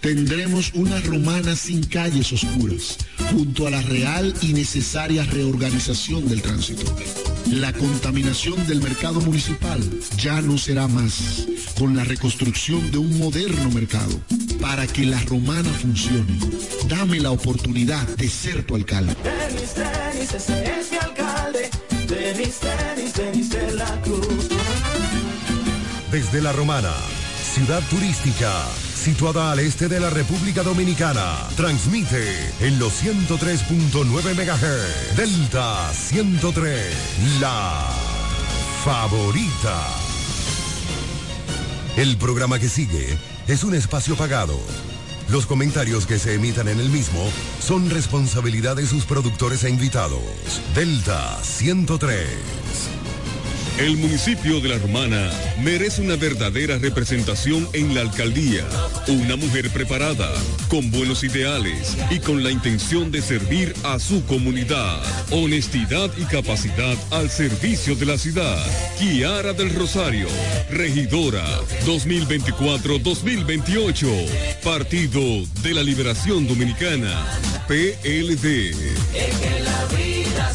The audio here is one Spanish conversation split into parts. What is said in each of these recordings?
tendremos una romana sin calles oscuras, junto a la real y necesaria reorganización del tránsito. La contaminación del mercado municipal ya no será más, con la reconstrucción de un moderno mercado. Para que la romana funcione, dame la oportunidad de ser tu alcalde. Desde la romana, ciudad turística situada al este de la República Dominicana. Transmite en los 103.9 MHz. Delta 103, la favorita. El programa que sigue es un espacio pagado. Los comentarios que se emitan en el mismo son responsabilidad de sus productores e invitados. Delta 103. El municipio de La Romana merece una verdadera representación en la alcaldía. Una mujer preparada, con buenos ideales y con la intención de servir a su comunidad. Honestidad y capacidad al servicio de la ciudad. Kiara del Rosario, regidora 2024-2028. Partido de la Liberación Dominicana. PLD.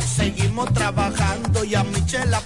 Seguimos trabajando y a Michelle apoyando,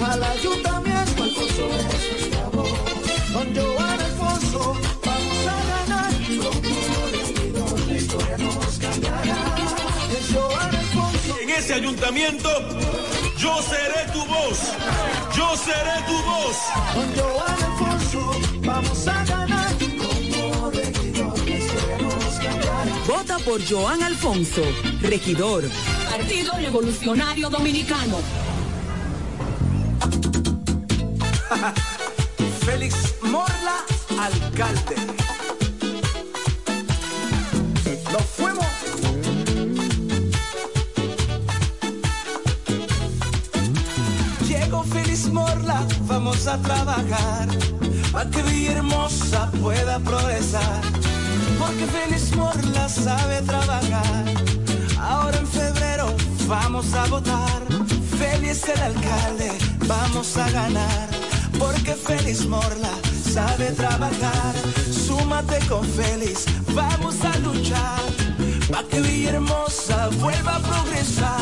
Al ayuntamiento, Alfonso voz. Con Joan Alfonso vamos a ganar. Como regidor, la historia nos cambiará. Es Joan Alfonso. en ese ayuntamiento, yo seré tu voz. Yo seré tu voz. Con Joan Alfonso vamos a ganar. Como regidor, la historia nos cambiará. Vota por Joan Alfonso, regidor. Partido Revolucionario Dominicano. Félix Morla, alcalde. Nos fuimos. Llegó Félix Morla, vamos a trabajar para que Villahermosa pueda progresar. Porque Félix Morla sabe trabajar. Ahora en febrero vamos a votar. Félix el alcalde, vamos a ganar. Porque Félix Morla sabe trabajar. Súmate con Félix, vamos a luchar. Pa' que Villahermosa vuelva a progresar.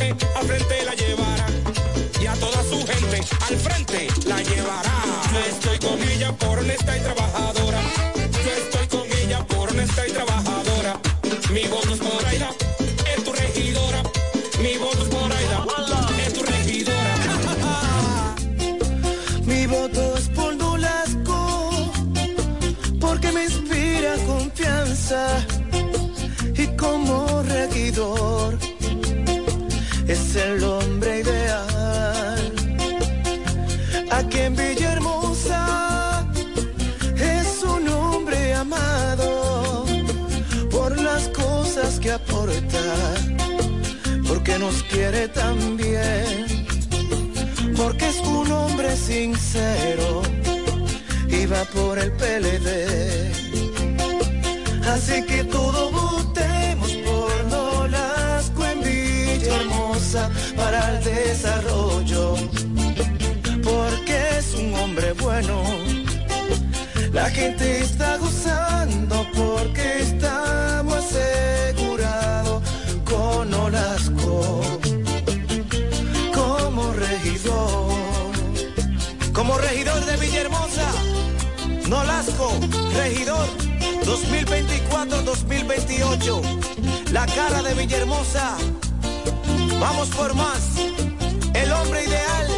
Al frente la llevará. Y a toda su gente al frente la llevará. Yo estoy con ella por honesta y trabajadora. Por el PLD. Así que todo votemos por Nolasco en Villahermosa para el desarrollo, porque es un hombre bueno. La gente está gozando 2024-2028. La cara de Villahermosa. Vamos por más. El hombre ideal.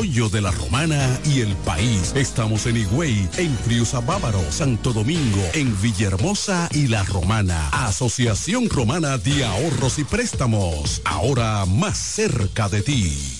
de la Romana y el país. Estamos en Higüey, en Friusa Bávaro, Santo Domingo, en Villahermosa y La Romana. Asociación Romana de Ahorros y Préstamos, ahora más cerca de ti.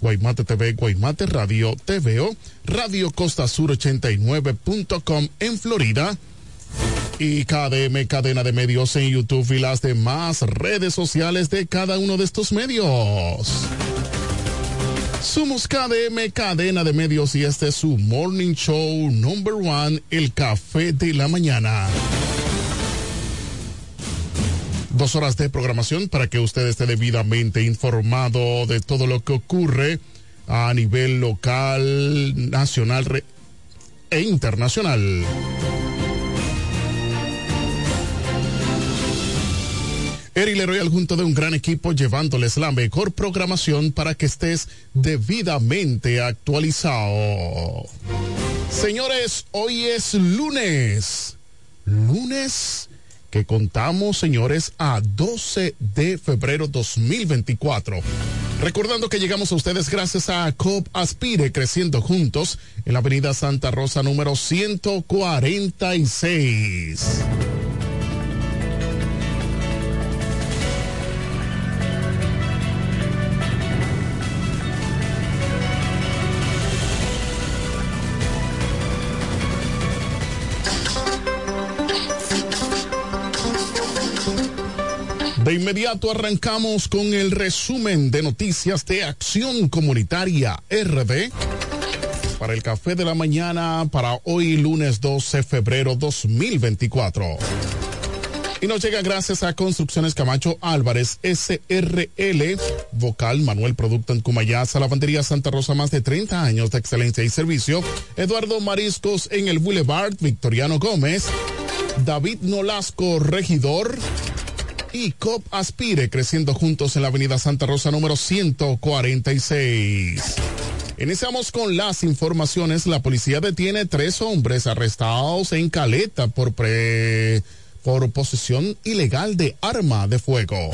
Guaymate TV, Guaymate Radio, TVO, Radio Costa Sur 89.com en Florida y KDM Cadena de Medios en YouTube y las demás redes sociales de cada uno de estos medios. Somos KDM Cadena de Medios y este es su Morning Show Number One, El Café de la Mañana. Dos horas de programación para que usted esté debidamente informado de todo lo que ocurre a nivel local, nacional e internacional. Eri Leroy al junto de un gran equipo llevándoles la mejor programación para que estés debidamente actualizado. Señores, hoy es lunes. Lunes que contamos, señores, a 12 de febrero 2024. Recordando que llegamos a ustedes gracias a COP Aspire, creciendo juntos en la avenida Santa Rosa número 146. De inmediato arrancamos con el resumen de noticias de Acción Comunitaria RD para el café de la mañana para hoy lunes 12 de febrero 2024. Y nos llega gracias a Construcciones Camacho Álvarez, SRL, Vocal Manuel Producto en Cumayasa, Lavandería Santa Rosa, más de 30 años de excelencia y servicio. Eduardo Mariscos en el Boulevard, Victoriano Gómez. David Nolasco, regidor y COP Aspire, creciendo juntos en la Avenida Santa Rosa número 146. Iniciamos con las informaciones. La policía detiene tres hombres arrestados en Caleta por, pre, por posesión ilegal de arma de fuego.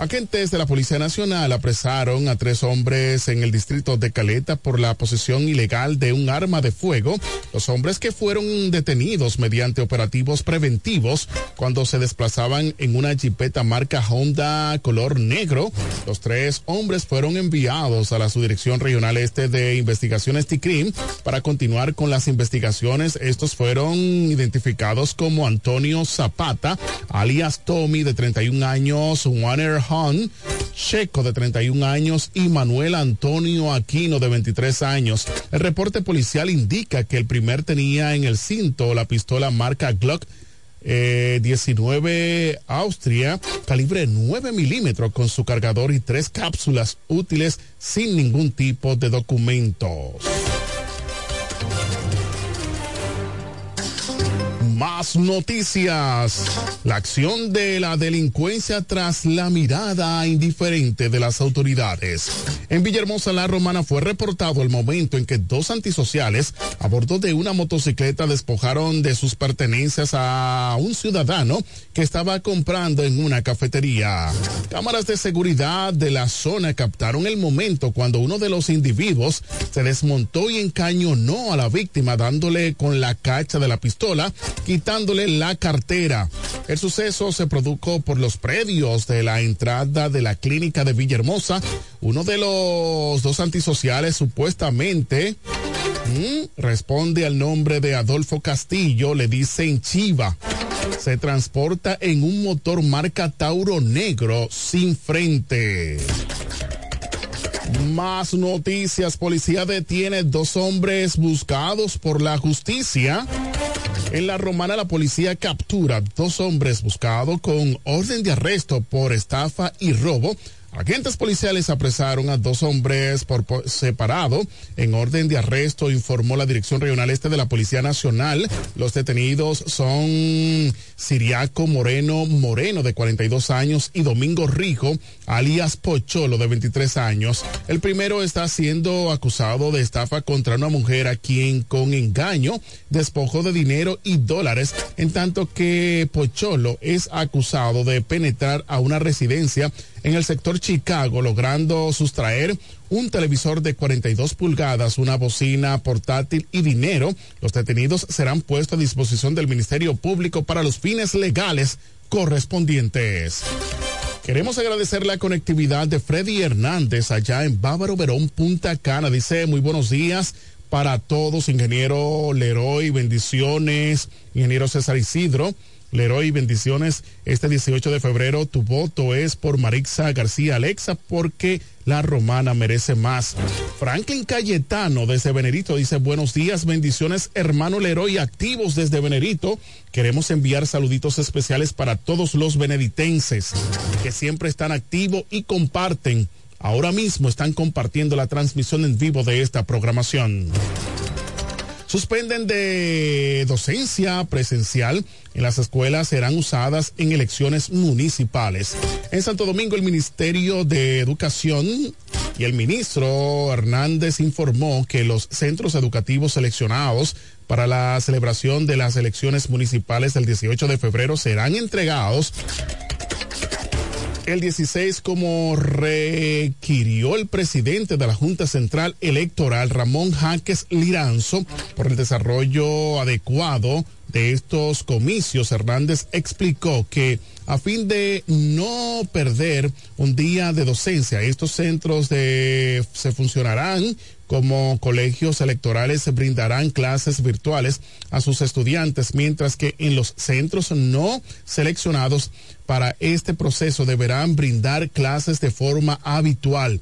Agentes de la Policía Nacional apresaron a tres hombres en el distrito de Caleta por la posesión ilegal de un arma de fuego. Los hombres que fueron detenidos mediante operativos preventivos cuando se desplazaban en una jipeta marca Honda color negro. Los tres hombres fueron enviados a la Subdirección Regional Este de Investigaciones TICRIM para continuar con las investigaciones. Estos fueron identificados como Antonio Zapata, alias Tommy, de 31 años, Warner Hunt, Checo de 31 años y Manuel Antonio Aquino de 23 años. El reporte policial indica que el primer tenía en el cinto la pistola marca Glock eh, 19 Austria, calibre 9 milímetros con su cargador y tres cápsulas útiles sin ningún tipo de documentos. Más noticias. La acción de la delincuencia tras la mirada indiferente de las autoridades. En Villahermosa, la Romana, fue reportado el momento en que dos antisociales a bordo de una motocicleta despojaron de sus pertenencias a un ciudadano que estaba comprando en una cafetería. Cámaras de seguridad de la zona captaron el momento cuando uno de los individuos se desmontó y encañonó a la víctima dándole con la cacha de la pistola quitándole la cartera. El suceso se produjo por los predios de la entrada de la clínica de Villahermosa. Uno de los dos antisociales supuestamente responde al nombre de Adolfo Castillo, le dicen Chiva. Se transporta en un motor marca Tauro Negro sin frente. Más noticias. Policía detiene dos hombres buscados por la justicia. En la romana la policía captura dos hombres buscados con orden de arresto por estafa y robo. Agentes policiales apresaron a dos hombres por, separado en orden de arresto, informó la Dirección Regional Este de la Policía Nacional. Los detenidos son Siriaco Moreno Moreno, de 42 años, y Domingo Rico, alias Pocholo, de 23 años. El primero está siendo acusado de estafa contra una mujer a quien con engaño despojó de dinero y dólares, en tanto que Pocholo es acusado de penetrar a una residencia en el sector Chicago, logrando sustraer un televisor de 42 pulgadas, una bocina portátil y dinero. Los detenidos serán puestos a disposición del Ministerio Público para los fines legales correspondientes. Queremos agradecer la conectividad de Freddy Hernández allá en Bávaro Verón, Punta Cana. Dice muy buenos días para todos, ingeniero Leroy, bendiciones, ingeniero César Isidro Leroy, bendiciones. Este 18 de febrero tu voto es por Marixa García Alexa porque la romana merece más. Franklin Cayetano desde Venerito dice buenos días, bendiciones hermano Leroy activos desde Venerito. Queremos enviar saluditos especiales para todos los beneditenses que siempre están activos y comparten. Ahora mismo están compartiendo la transmisión en vivo de esta programación suspenden de docencia presencial en las escuelas serán usadas en elecciones municipales. En Santo Domingo el Ministerio de Educación y el ministro Hernández informó que los centros educativos seleccionados para la celebración de las elecciones municipales del 18 de febrero serán entregados el 16 como requirió el presidente de la Junta Central Electoral, Ramón Jaques Liranzo, por el desarrollo adecuado de estos comicios. Hernández explicó que a fin de no perder un día de docencia, estos centros de, se funcionarán como colegios electorales brindarán clases virtuales a sus estudiantes, mientras que en los centros no seleccionados para este proceso deberán brindar clases de forma habitual.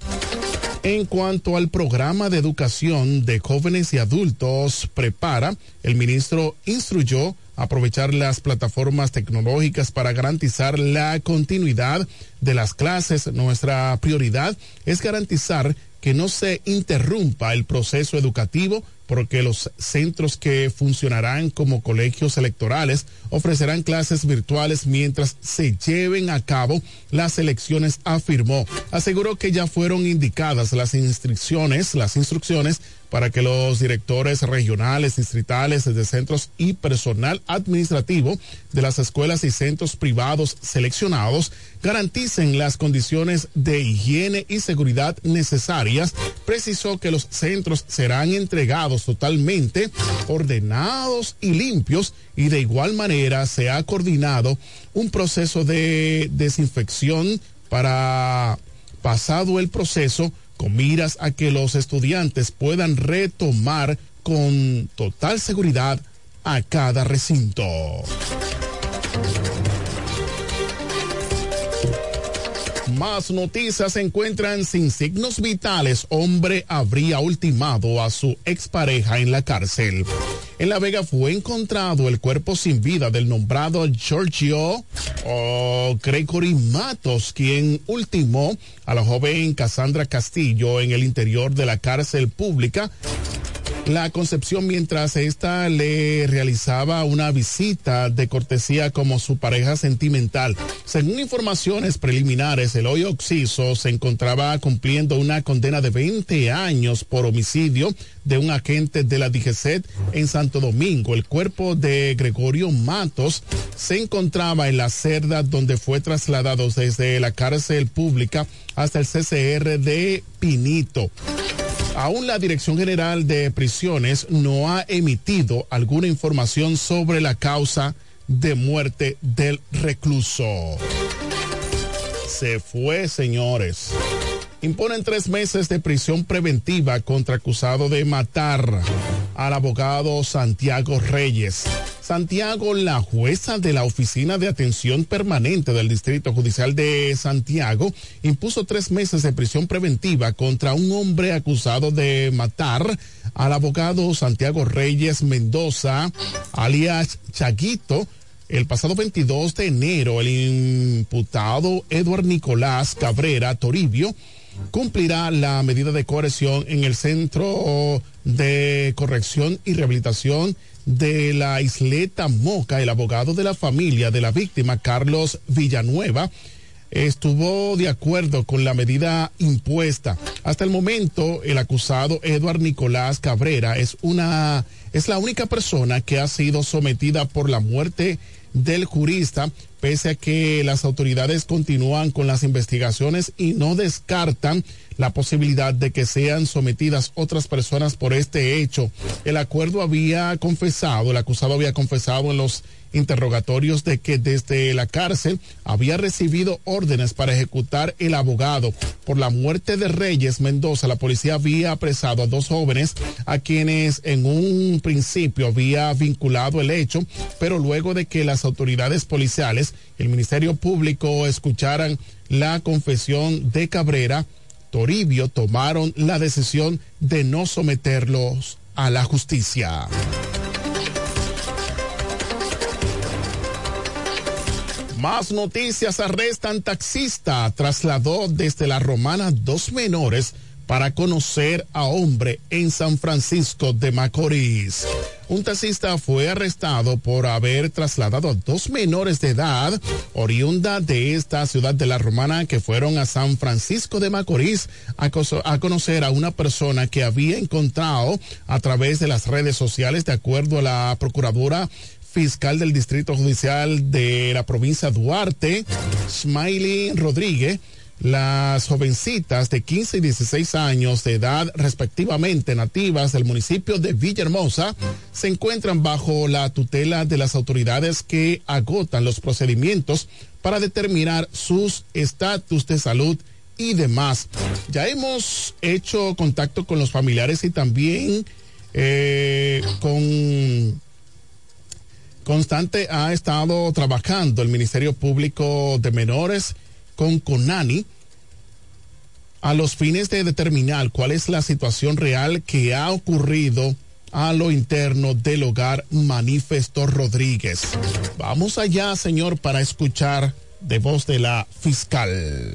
En cuanto al programa de educación de jóvenes y adultos prepara, el ministro instruyó aprovechar las plataformas tecnológicas para garantizar la continuidad de las clases. Nuestra prioridad es garantizar que no se interrumpa el proceso educativo porque los centros que funcionarán como colegios electorales ofrecerán clases virtuales mientras se lleven a cabo las elecciones, afirmó. Aseguró que ya fueron indicadas las instrucciones, las instrucciones para que los directores regionales, distritales de centros y personal administrativo de las escuelas y centros privados seleccionados garanticen las condiciones de higiene y seguridad necesarias. Precisó que los centros serán entregados totalmente ordenados y limpios y de igual manera se ha coordinado un proceso de desinfección para pasado el proceso con miras a que los estudiantes puedan retomar con total seguridad a cada recinto. Más noticias se encuentran sin signos vitales. Hombre habría ultimado a su expareja en la cárcel. En La Vega fue encontrado el cuerpo sin vida del nombrado Giorgio o Gregory Matos, quien ultimó a la joven Cassandra Castillo en el interior de la cárcel pública la Concepción mientras esta le realizaba una visita de cortesía como su pareja sentimental. Según informaciones preliminares, el hoyo Oxiso se encontraba cumpliendo una condena de 20 años por homicidio de un agente de la DGCET en Santo Domingo. El cuerpo de Gregorio Matos se encontraba en la cerda donde fue trasladado desde la cárcel pública hasta el CCR de Pinito. Aún la Dirección General de Prisiones no ha emitido alguna información sobre la causa de muerte del recluso. Se fue, señores. Imponen tres meses de prisión preventiva contra acusado de matar al abogado Santiago Reyes. Santiago, la jueza de la Oficina de Atención Permanente del Distrito Judicial de Santiago, impuso tres meses de prisión preventiva contra un hombre acusado de matar al abogado Santiago Reyes Mendoza, alias Chaguito, el pasado 22 de enero, el imputado Eduard Nicolás Cabrera Toribio cumplirá la medida de coerción en el Centro de Corrección y Rehabilitación de la isleta Moca, el abogado de la familia de la víctima, Carlos Villanueva, estuvo de acuerdo con la medida impuesta. Hasta el momento, el acusado Eduard Nicolás Cabrera es una es la única persona que ha sido sometida por la muerte del jurista, pese a que las autoridades continúan con las investigaciones y no descartan la posibilidad de que sean sometidas otras personas por este hecho. El acuerdo había confesado, el acusado había confesado en los interrogatorios de que desde la cárcel había recibido órdenes para ejecutar el abogado. Por la muerte de Reyes Mendoza, la policía había apresado a dos jóvenes a quienes en un principio había vinculado el hecho, pero luego de que las autoridades policiales y el Ministerio Público escucharan la confesión de Cabrera, Toribio tomaron la decisión de no someterlos a la justicia. Más noticias. Arrestan taxista. Trasladó desde la Romana dos menores para conocer a hombre en San Francisco de Macorís. Un taxista fue arrestado por haber trasladado a dos menores de edad oriunda de esta ciudad de la Romana que fueron a San Francisco de Macorís a, a, conocer a una persona que había encontrado a través de las redes sociales de acuerdo a la procuradora fiscal del Distrito Judicial de la provincia Duarte, Smiley Rodríguez, las jovencitas de 15 y 16 años de edad respectivamente nativas del municipio de Villahermosa se encuentran bajo la tutela de las autoridades que agotan los procedimientos para determinar sus estatus de salud y demás. Ya hemos hecho contacto con los familiares y también eh, con Constante ha estado trabajando el Ministerio Público de Menores con CONANI a los fines de determinar cuál es la situación real que ha ocurrido a lo interno del hogar Manifesto Rodríguez. Vamos allá, señor, para escuchar de voz de la fiscal.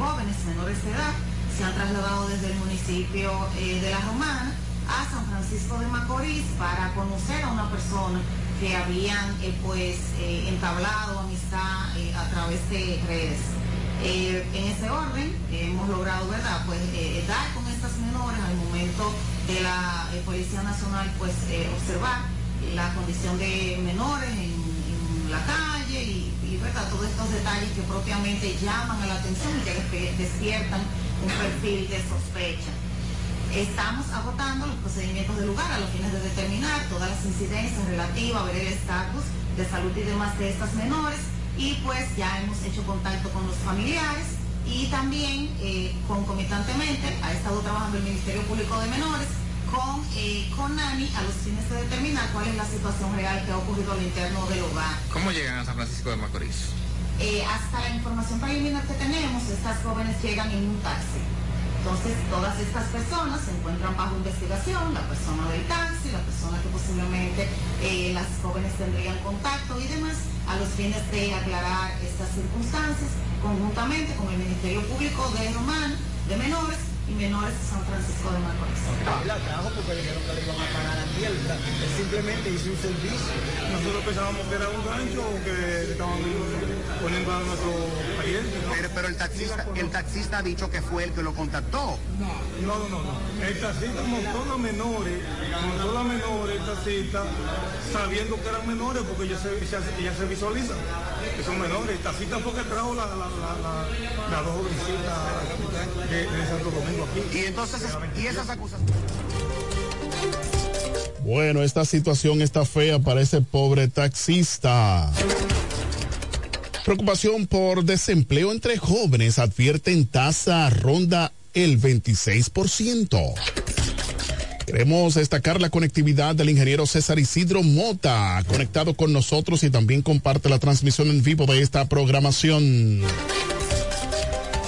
Jóvenes menores de edad se han trasladado desde el municipio eh, de La Romana a San Francisco de Macorís para conocer a una persona que habían eh, pues eh, entablado amistad a través de redes. en ese orden hemos logrado, ¿verdad?, pues dar con estas menores al momento de la Policía Nacional, pues observar la condición de menores en, la calle y, ¿verdad?, todos estos detalles que propiamente llaman a la atención y que despiertan un perfil de sospecha. Estamos agotando los procedimientos del lugar a los fines de determinar todas las incidencias relativas a ver el estatus de salud y demás de estas menores y pues ya hemos hecho contacto con los familiares y también eh, concomitantemente ha estado trabajando el Ministerio Público de Menores con, eh, con NANI a los fines de determinar cuál es la situación real que ha ocurrido al interno del hogar. ¿Cómo llegan a San Francisco de Macorís? Eh, hasta la información preliminar que tenemos, estas jóvenes llegan en un taxi. Entonces, todas estas personas se encuentran bajo investigación, la persona del taxi, la persona que posiblemente eh, las jóvenes tendrían contacto y demás, a los fines de aclarar estas circunstancias, conjuntamente con el Ministerio Público de Román, de Menores, y menores de San Francisco de Macorís. La trajo porque dijeron que le iban a pagar a tierra. Él simplemente hizo un servicio. Nosotros pensábamos que era un gancho o que estaban poniendo a nuestro pariente. ¿no? Pero, pero, el taxista, el taxista ha dicho que fue el que lo contactó. No, no, no, no. El taxista montó a menores, montó a menores, el taxista, sabiendo que eran menores porque ya se, ya, ya se visualiza que son menores. El taxista fue que trajo la, la, la, la, la dos jovencitas de, de Santo Domingo. Y entonces, y esas acusaciones. Bueno, esta situación está fea para ese pobre taxista. Preocupación por desempleo entre jóvenes advierten tasa ronda el 26%. Queremos destacar la conectividad del ingeniero César Isidro Mota, conectado con nosotros y también comparte la transmisión en vivo de esta programación.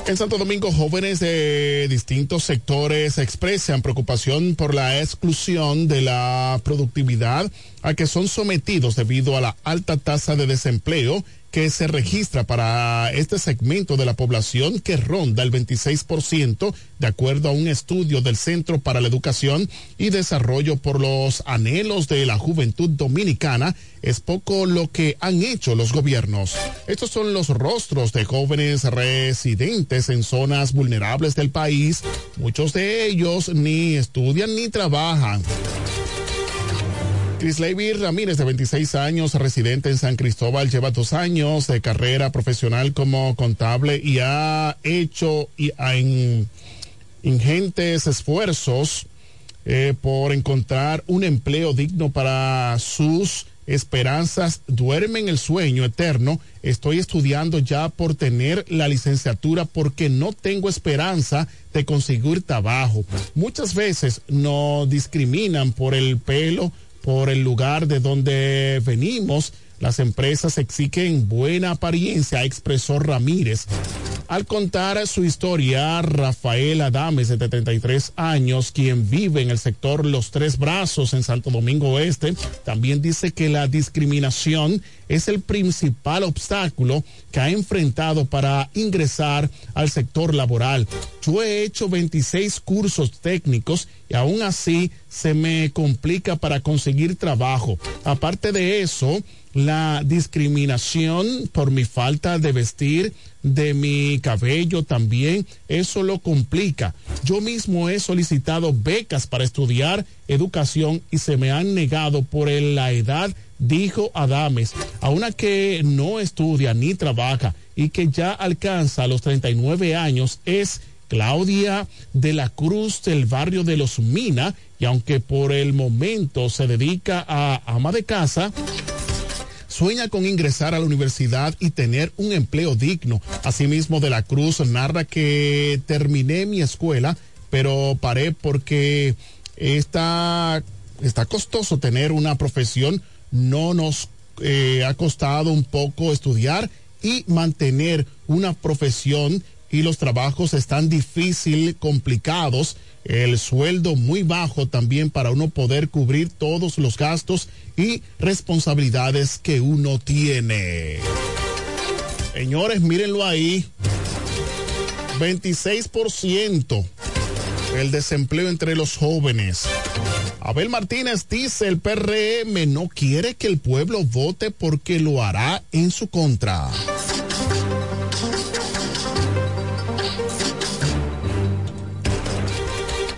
En Santo Domingo, jóvenes de distintos sectores expresan preocupación por la exclusión de la productividad a que son sometidos debido a la alta tasa de desempleo que se registra para este segmento de la población que ronda el 26%, de acuerdo a un estudio del Centro para la Educación y Desarrollo por los Anhelos de la Juventud Dominicana, es poco lo que han hecho los gobiernos. Estos son los rostros de jóvenes residentes en zonas vulnerables del país. Muchos de ellos ni estudian ni trabajan. Chris Levy Ramírez, de 26 años, residente en San Cristóbal, lleva dos años de carrera profesional como contable y ha hecho ingentes esfuerzos eh, por encontrar un empleo digno para sus esperanzas duermen el sueño eterno. Estoy estudiando ya por tener la licenciatura porque no tengo esperanza de conseguir trabajo. Muchas veces nos discriminan por el pelo, por el lugar de donde venimos. Las empresas exigen buena apariencia, expresó Ramírez. Al contar su historia, Rafael Adames, de 33 años, quien vive en el sector Los Tres Brazos en Santo Domingo Oeste, también dice que la discriminación es el principal obstáculo que ha enfrentado para ingresar al sector laboral. Yo he hecho 26 cursos técnicos y aún así se me complica para conseguir trabajo. Aparte de eso, la discriminación por mi falta de vestir, de mi cabello también, eso lo complica. Yo mismo he solicitado becas para estudiar educación y se me han negado por la edad, dijo Adames, a una que no estudia ni trabaja y que ya alcanza los 39 años es Claudia de la Cruz del barrio de Los Mina y aunque por el momento se dedica a ama de casa, sueña con ingresar a la universidad y tener un empleo digno. Asimismo, de la Cruz narra que terminé mi escuela, pero paré porque está, está costoso tener una profesión. No nos eh, ha costado un poco estudiar y mantener una profesión y los trabajos están difícil, complicados, el sueldo muy bajo también para uno poder cubrir todos los gastos y responsabilidades que uno tiene. Señores, mírenlo ahí. 26% el desempleo entre los jóvenes. Abel Martínez dice el PRM no quiere que el pueblo vote porque lo hará en su contra.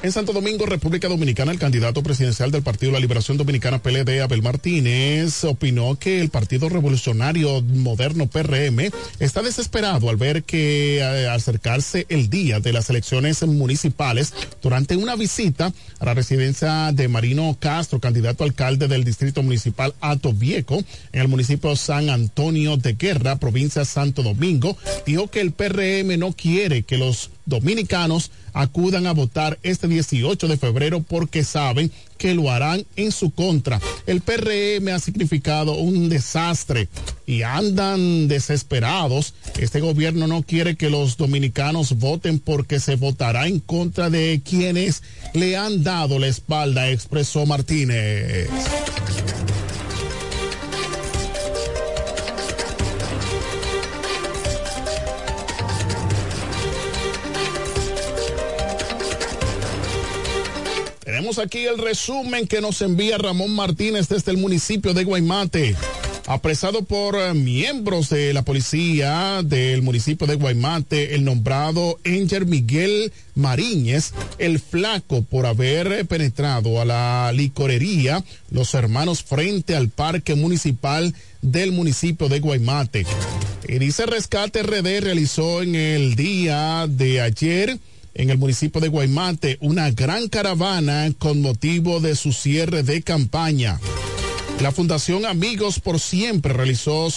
En Santo Domingo, República Dominicana, el candidato presidencial del Partido de la Liberación Dominicana PLD, Abel Martínez, opinó que el Partido Revolucionario Moderno PRM está desesperado al ver que eh, acercarse el día de las elecciones municipales durante una visita a la residencia de Marino Castro, candidato alcalde del Distrito Municipal Ato Viejo, en el municipio San Antonio de Guerra, provincia Santo Domingo, dijo que el PRM no quiere que los dominicanos acudan a votar este 18 de febrero porque saben que lo harán en su contra. El PRM ha significado un desastre y andan desesperados. Este gobierno no quiere que los dominicanos voten porque se votará en contra de quienes le han dado la espalda, expresó Martínez. Aquí el resumen que nos envía Ramón Martínez desde el municipio de Guaymate. Apresado por eh, miembros de la policía del municipio de Guaymate, el nombrado Enger Miguel Mariñez, el flaco por haber penetrado a la licorería Los Hermanos frente al parque municipal del municipio de Guaymate. Y dice Rescate RD realizó en el día de ayer en el municipio de Guaymate una gran caravana con motivo de su cierre de campaña. La Fundación Amigos por Siempre realizó su